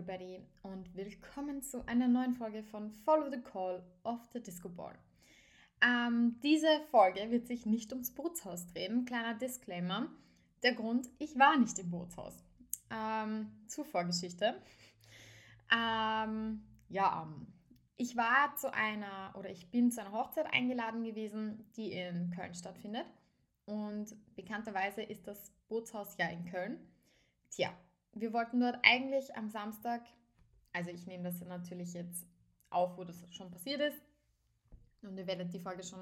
Everybody und willkommen zu einer neuen Folge von Follow the Call of the Disco Ball. Ähm, diese Folge wird sich nicht ums Bootshaus drehen. Kleiner Disclaimer. Der Grund, ich war nicht im Bootshaus. Ähm, zur Vorgeschichte. Ähm, ja, ähm, ich war zu einer oder ich bin zu einer Hochzeit eingeladen gewesen, die in Köln stattfindet. Und bekannterweise ist das Bootshaus ja in Köln. Tja, wir wollten dort eigentlich am Samstag, also ich nehme das natürlich jetzt auf, wo das schon passiert ist. Und ihr werdet die Folge schon,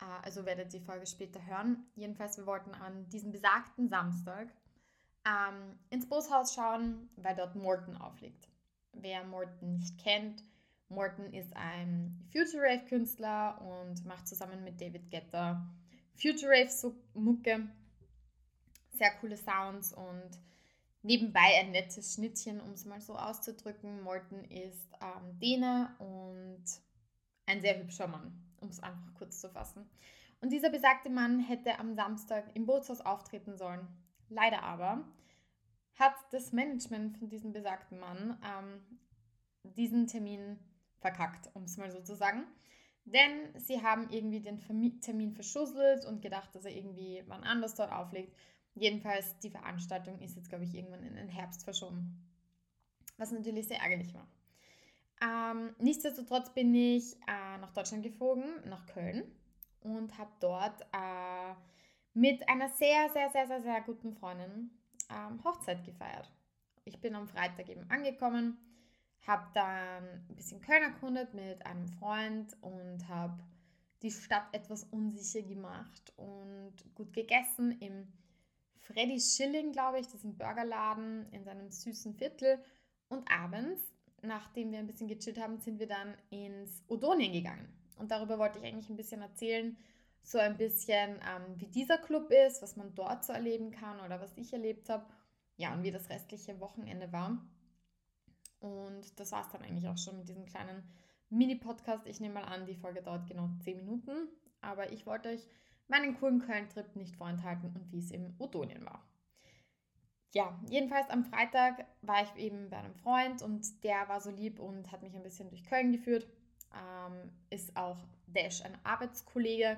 äh, also werdet die Folge später hören. Jedenfalls, wir wollten an diesem besagten Samstag ähm, ins Bootshaus schauen, weil dort Morton aufliegt. Wer Morton nicht kennt, Morton ist ein Future Rave Künstler und macht zusammen mit David Getter Future Rave Mucke. Sehr coole Sounds und nebenbei ein nettes Schnittchen, um es mal so auszudrücken. Morton ist ähm, Däne und ein sehr hübscher Mann, um es einfach kurz zu fassen. Und dieser besagte Mann hätte am Samstag im Bootshaus auftreten sollen. Leider aber hat das Management von diesem besagten Mann ähm, diesen Termin verkackt, um es mal so zu sagen. Denn sie haben irgendwie den Termin verschusselt und gedacht, dass er irgendwie wann anders dort auflegt. Jedenfalls, die Veranstaltung ist jetzt, glaube ich, irgendwann in den Herbst verschoben. Was natürlich sehr ärgerlich war. Ähm, nichtsdestotrotz bin ich äh, nach Deutschland geflogen, nach Köln und habe dort äh, mit einer sehr, sehr, sehr, sehr, sehr guten Freundin ähm, Hochzeit gefeiert. Ich bin am Freitag eben angekommen, habe dann ein bisschen Köln erkundet mit einem Freund und habe die Stadt etwas unsicher gemacht und gut gegessen im Freddy Schilling, glaube ich, das ist ein Burgerladen in seinem süßen Viertel. Und abends, nachdem wir ein bisschen gechillt haben, sind wir dann ins Odonien gegangen. Und darüber wollte ich eigentlich ein bisschen erzählen, so ein bisschen, ähm, wie dieser Club ist, was man dort so erleben kann oder was ich erlebt habe. Ja, und wie das restliche Wochenende war. Und das war es dann eigentlich auch schon mit diesem kleinen Mini-Podcast. Ich nehme mal an, die Folge dauert genau 10 Minuten. Aber ich wollte euch meinen coolen Köln-Trip nicht vorenthalten und wie es im Odonien war. Ja, jedenfalls am Freitag war ich eben bei einem Freund und der war so lieb und hat mich ein bisschen durch Köln geführt. Ähm, ist auch Dash ein Arbeitskollege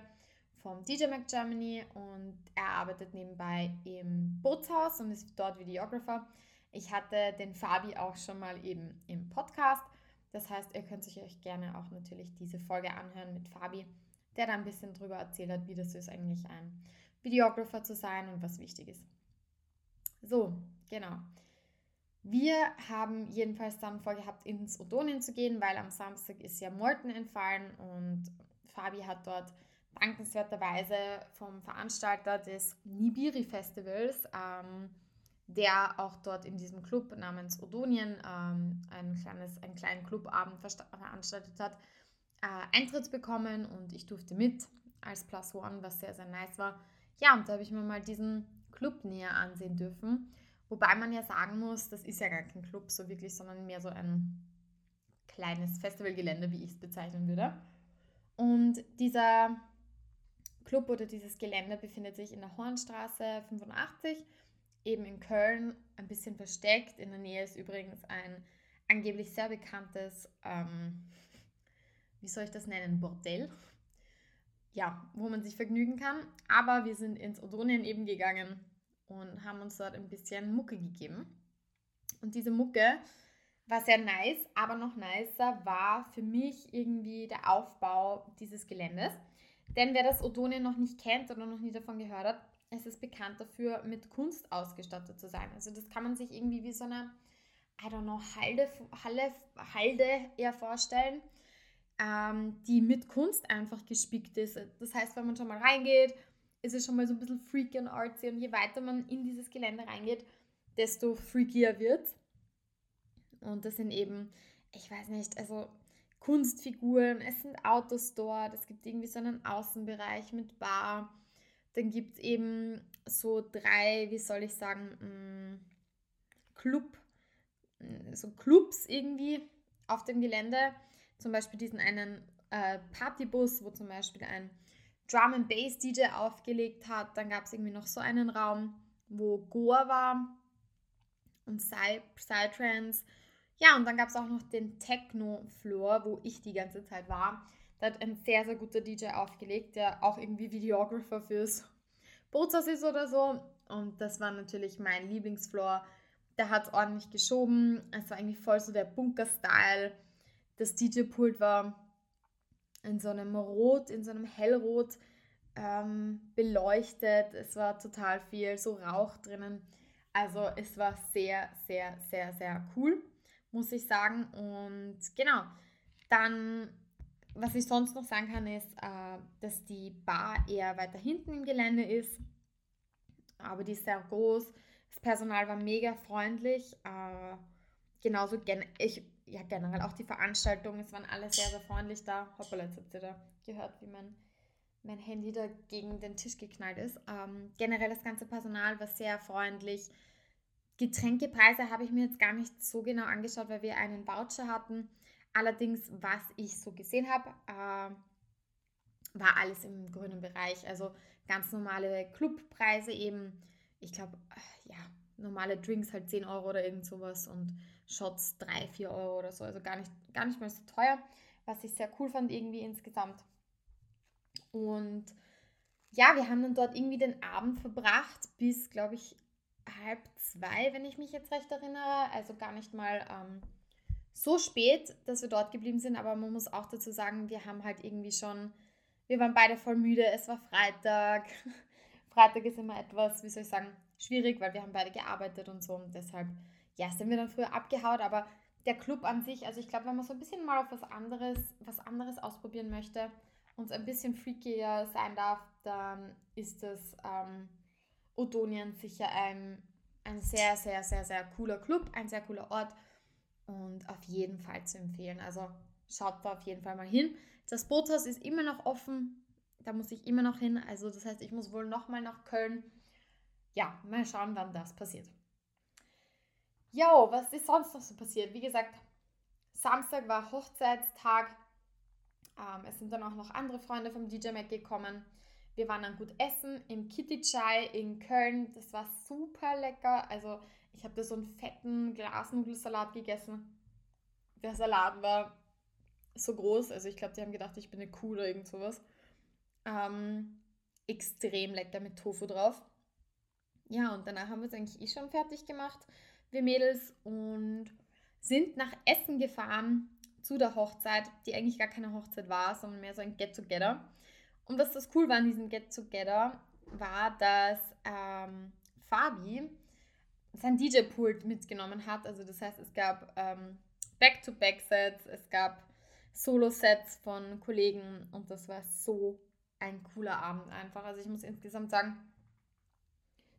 vom DJ Mac Germany und er arbeitet nebenbei im Bootshaus und ist dort Videographer. Ich hatte den Fabi auch schon mal eben im Podcast. Das heißt, ihr könnt euch gerne auch natürlich diese Folge anhören mit Fabi der da ein bisschen drüber erzählt hat, wie das ist, eigentlich ein Videographer zu sein und was wichtig ist. So, genau. Wir haben jedenfalls dann vorgehabt, ins Odonien zu gehen, weil am Samstag ist ja Morten entfallen und Fabi hat dort dankenswerterweise vom Veranstalter des Nibiri Festivals, ähm, der auch dort in diesem Club namens Odonien ähm, ein kleines, einen kleinen Clubabend veranstaltet hat, äh, Eintritt bekommen und ich durfte mit als Plus One, was sehr, sehr nice war. Ja, und da habe ich mir mal diesen Club näher ansehen dürfen. Wobei man ja sagen muss, das ist ja gar kein Club so wirklich, sondern mehr so ein kleines Festivalgelände, wie ich es bezeichnen würde. Und dieser Club oder dieses Gelände befindet sich in der Hornstraße 85, eben in Köln, ein bisschen versteckt. In der Nähe ist übrigens ein angeblich sehr bekanntes ähm, wie soll ich das nennen, Bordell. Ja, wo man sich vergnügen kann. Aber wir sind ins Odonien eben gegangen und haben uns dort ein bisschen Mucke gegeben. Und diese Mucke war sehr nice, aber noch nicer war für mich irgendwie der Aufbau dieses Geländes. Denn wer das Odonien noch nicht kennt oder noch nie davon gehört hat, es ist bekannt dafür, mit Kunst ausgestattet zu sein. Also das kann man sich irgendwie wie so eine, I don't know, Halde, Halle, Halde eher vorstellen ähm, die mit Kunst einfach gespickt ist. Das heißt, wenn man schon mal reingeht, ist es schon mal so ein bisschen freaky und artsy und je weiter man in dieses Gelände reingeht, desto freakier wird. Und das sind eben, ich weiß nicht, also Kunstfiguren, es sind Autos dort, es gibt irgendwie so einen Außenbereich mit Bar. Dann gibt es eben so drei, wie soll ich sagen, mm, Club, mm, so Clubs irgendwie auf dem Gelände zum Beispiel diesen einen äh, Partybus, wo zum Beispiel ein Drum and Bass DJ aufgelegt hat. Dann gab es irgendwie noch so einen Raum, wo Goa war. und Psytrance. Ja, und dann gab es auch noch den Techno-Floor, wo ich die ganze Zeit war. Da hat ein sehr, sehr guter DJ aufgelegt, der auch irgendwie Videographer fürs Bootshaus ist oder so. Und das war natürlich mein Lieblingsfloor. Der hat ordentlich geschoben. Es war eigentlich voll so der Bunker-Style. Das DJ-Pult war in so einem Rot, in so einem Hellrot ähm, beleuchtet. Es war total viel so Rauch drinnen. Also es war sehr, sehr, sehr, sehr cool, muss ich sagen. Und genau, dann, was ich sonst noch sagen kann, ist, äh, dass die Bar eher weiter hinten im Gelände ist. Aber die ist sehr groß. Das Personal war mega freundlich. Äh, genauso gen ich, ja, generell auch die Veranstaltung. Es waren alle sehr, sehr freundlich da. Hoppala, jetzt habt ihr da gehört, wie mein mein Handy da gegen den Tisch geknallt ist. Ähm, generell das ganze Personal war sehr freundlich. Getränkepreise habe ich mir jetzt gar nicht so genau angeschaut, weil wir einen Voucher hatten. Allerdings, was ich so gesehen habe, äh, war alles im grünen Bereich. Also ganz normale Clubpreise eben. Ich glaube, äh, ja, normale Drinks halt 10 Euro oder irgend sowas und Shots 3, 4 Euro oder so. Also gar nicht, gar nicht mal so teuer, was ich sehr cool fand irgendwie insgesamt. Und ja, wir haben dann dort irgendwie den Abend verbracht bis, glaube ich, halb zwei, wenn ich mich jetzt recht erinnere. Also gar nicht mal ähm, so spät, dass wir dort geblieben sind. Aber man muss auch dazu sagen, wir haben halt irgendwie schon, wir waren beide voll müde. Es war Freitag. Freitag ist immer etwas, wie soll ich sagen, schwierig, weil wir haben beide gearbeitet und so. Und deshalb, ja, sind wir dann früher abgehaut. Aber der Club an sich, also ich glaube, wenn man so ein bisschen mal auf was anderes, was anderes ausprobieren möchte, und ein bisschen freakier sein darf, dann ist das ähm, Odonien sicher ein, ein sehr, sehr, sehr, sehr cooler Club, ein sehr cooler Ort und auf jeden Fall zu empfehlen. Also schaut da auf jeden Fall mal hin. Das Boothaus ist immer noch offen, da muss ich immer noch hin. Also das heißt, ich muss wohl nochmal nach Köln. Ja, mal schauen, wann das passiert. Jo, was ist sonst noch so passiert? Wie gesagt, Samstag war Hochzeitstag ähm, es sind dann auch noch andere Freunde vom DJ Mac gekommen. Wir waren dann gut essen im Kitty Chai in Köln. Das war super lecker. Also ich habe da so einen fetten Glasnudelsalat gegessen. Der Salat war so groß. Also ich glaube, die haben gedacht, ich bin eine Kuh oder irgend sowas. Ähm, extrem lecker mit Tofu drauf. Ja, und danach haben wir es eigentlich eh schon fertig gemacht, wir Mädels, und sind nach Essen gefahren zu der Hochzeit, die eigentlich gar keine Hochzeit war, sondern mehr so ein Get-Together. Und was das cool war an diesem Get-Together, war, dass ähm, Fabi sein DJ-Pult mitgenommen hat. Also das heißt, es gab ähm, Back-to-Back-Sets, es gab Solo-Sets von Kollegen und das war so ein cooler Abend einfach. Also ich muss insgesamt sagen,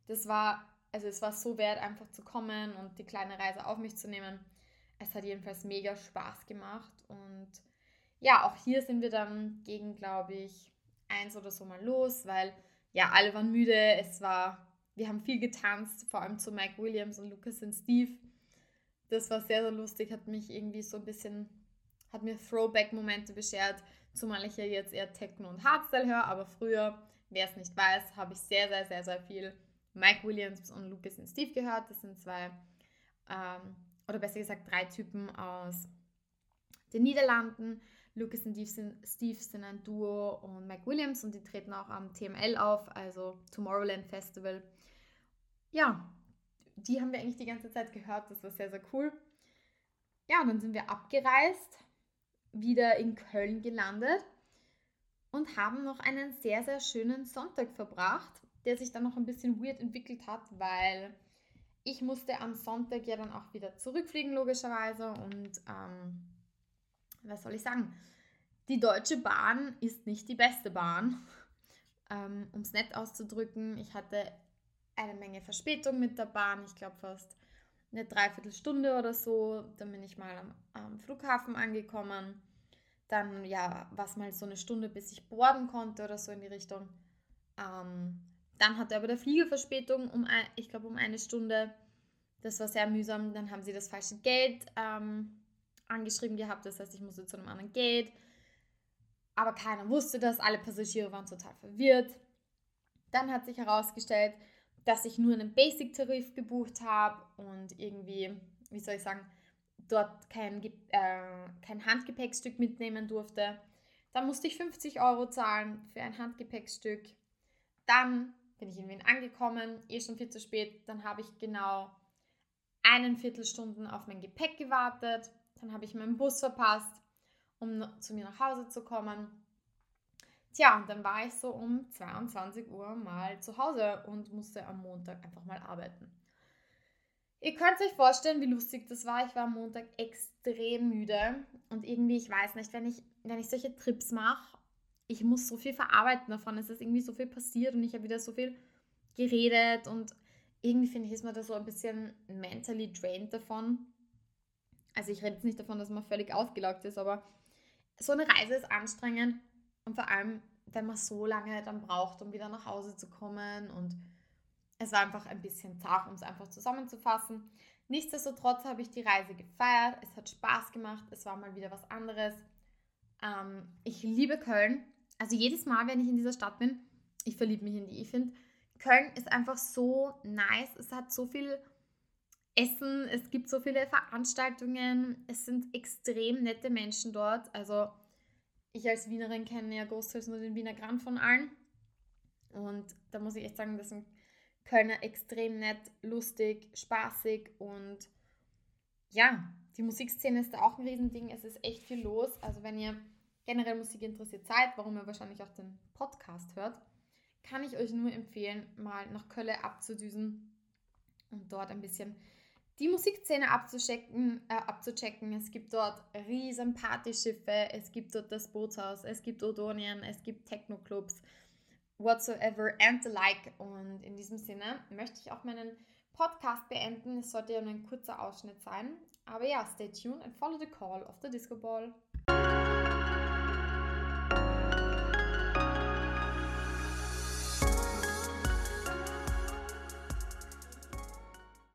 das war, also es war so wert, einfach zu kommen und die kleine Reise auf mich zu nehmen es hat jedenfalls mega Spaß gemacht. Und ja, auch hier sind wir dann gegen, glaube ich, eins oder so mal los, weil ja, alle waren müde. Es war, wir haben viel getanzt, vor allem zu Mike Williams und Lucas und Steve. Das war sehr, sehr lustig, hat mich irgendwie so ein bisschen, hat mir Throwback-Momente beschert, zumal ich ja jetzt eher Techno und Hardstyle höre, aber früher, wer es nicht weiß, habe ich sehr, sehr, sehr, sehr viel Mike Williams und Lucas und Steve gehört. Das sind zwei ähm, oder besser gesagt drei Typen aus den Niederlanden. Lucas und Steve sind ein Duo und Mike Williams und die treten auch am TML auf, also Tomorrowland Festival. Ja, die haben wir eigentlich die ganze Zeit gehört, das war sehr, sehr cool. Ja, und dann sind wir abgereist, wieder in Köln gelandet und haben noch einen sehr, sehr schönen Sonntag verbracht, der sich dann noch ein bisschen weird entwickelt hat, weil ich musste am Sonntag ja dann auch wieder zurückfliegen, logischerweise. Und ähm, was soll ich sagen? Die Deutsche Bahn ist nicht die beste Bahn. Ähm, um es nett auszudrücken, ich hatte eine Menge Verspätung mit der Bahn. Ich glaube fast eine Dreiviertelstunde oder so. Dann bin ich mal am, am Flughafen angekommen. Dann, ja, was mal so eine Stunde, bis ich boarden konnte oder so in die Richtung. Ähm, dann hatte aber der Flieger Verspätung um, ich glaube, um eine Stunde. Das war sehr mühsam. Dann haben sie das falsche Gate ähm, angeschrieben gehabt. Das heißt, ich musste zu einem anderen Gate. Aber keiner wusste das. Alle Passagiere waren total verwirrt. Dann hat sich herausgestellt, dass ich nur einen Basic-Tarif gebucht habe und irgendwie, wie soll ich sagen, dort kein, äh, kein Handgepäckstück mitnehmen durfte. Dann musste ich 50 Euro zahlen für ein Handgepäckstück. Dann bin ich in Wien angekommen, eh schon viel zu spät. Dann habe ich genau einen Viertelstunden auf mein Gepäck gewartet. Dann habe ich meinen Bus verpasst, um zu mir nach Hause zu kommen. Tja, und dann war ich so um 22 Uhr mal zu Hause und musste am Montag einfach mal arbeiten. Ihr könnt euch vorstellen, wie lustig das war. Ich war am Montag extrem müde und irgendwie, ich weiß nicht, wenn ich, wenn ich solche Trips mache, ich muss so viel verarbeiten davon. Es ist irgendwie so viel passiert und ich habe wieder so viel geredet und irgendwie finde ich, ist man da so ein bisschen mentally drained davon. Also ich rede jetzt nicht davon, dass man völlig ausgelaugt ist, aber so eine Reise ist anstrengend und vor allem, wenn man so lange dann braucht, um wieder nach Hause zu kommen und es war einfach ein bisschen zart, um es einfach zusammenzufassen. Nichtsdestotrotz habe ich die Reise gefeiert, es hat Spaß gemacht, es war mal wieder was anderes. Ähm, ich liebe Köln. Also jedes Mal, wenn ich in dieser Stadt bin, ich verliebe mich in die. Ich finde, Köln ist einfach so nice. Es hat so viel Essen, es gibt so viele Veranstaltungen, es sind extrem nette Menschen dort. Also ich als Wienerin kenne ja großteils nur den Wiener Grand von allen. Und da muss ich echt sagen, das sind Kölner extrem nett, lustig, spaßig und ja, die Musikszene ist da auch ein Riesending. Es ist echt viel los. Also wenn ihr generell Musik interessiert seid, warum ihr wahrscheinlich auch den Podcast hört, kann ich euch nur empfehlen, mal nach Köln abzudüsen und dort ein bisschen die Musikszene abzuchecken, äh, abzuchecken. Es gibt dort riesen Partyschiffe, es gibt dort das Bootshaus, es gibt Odonien, es gibt Techno-Clubs, whatsoever and the like. Und in diesem Sinne möchte ich auch meinen Podcast beenden. Es sollte ja nur ein kurzer Ausschnitt sein. Aber ja, stay tuned and follow the call of the Disco Ball.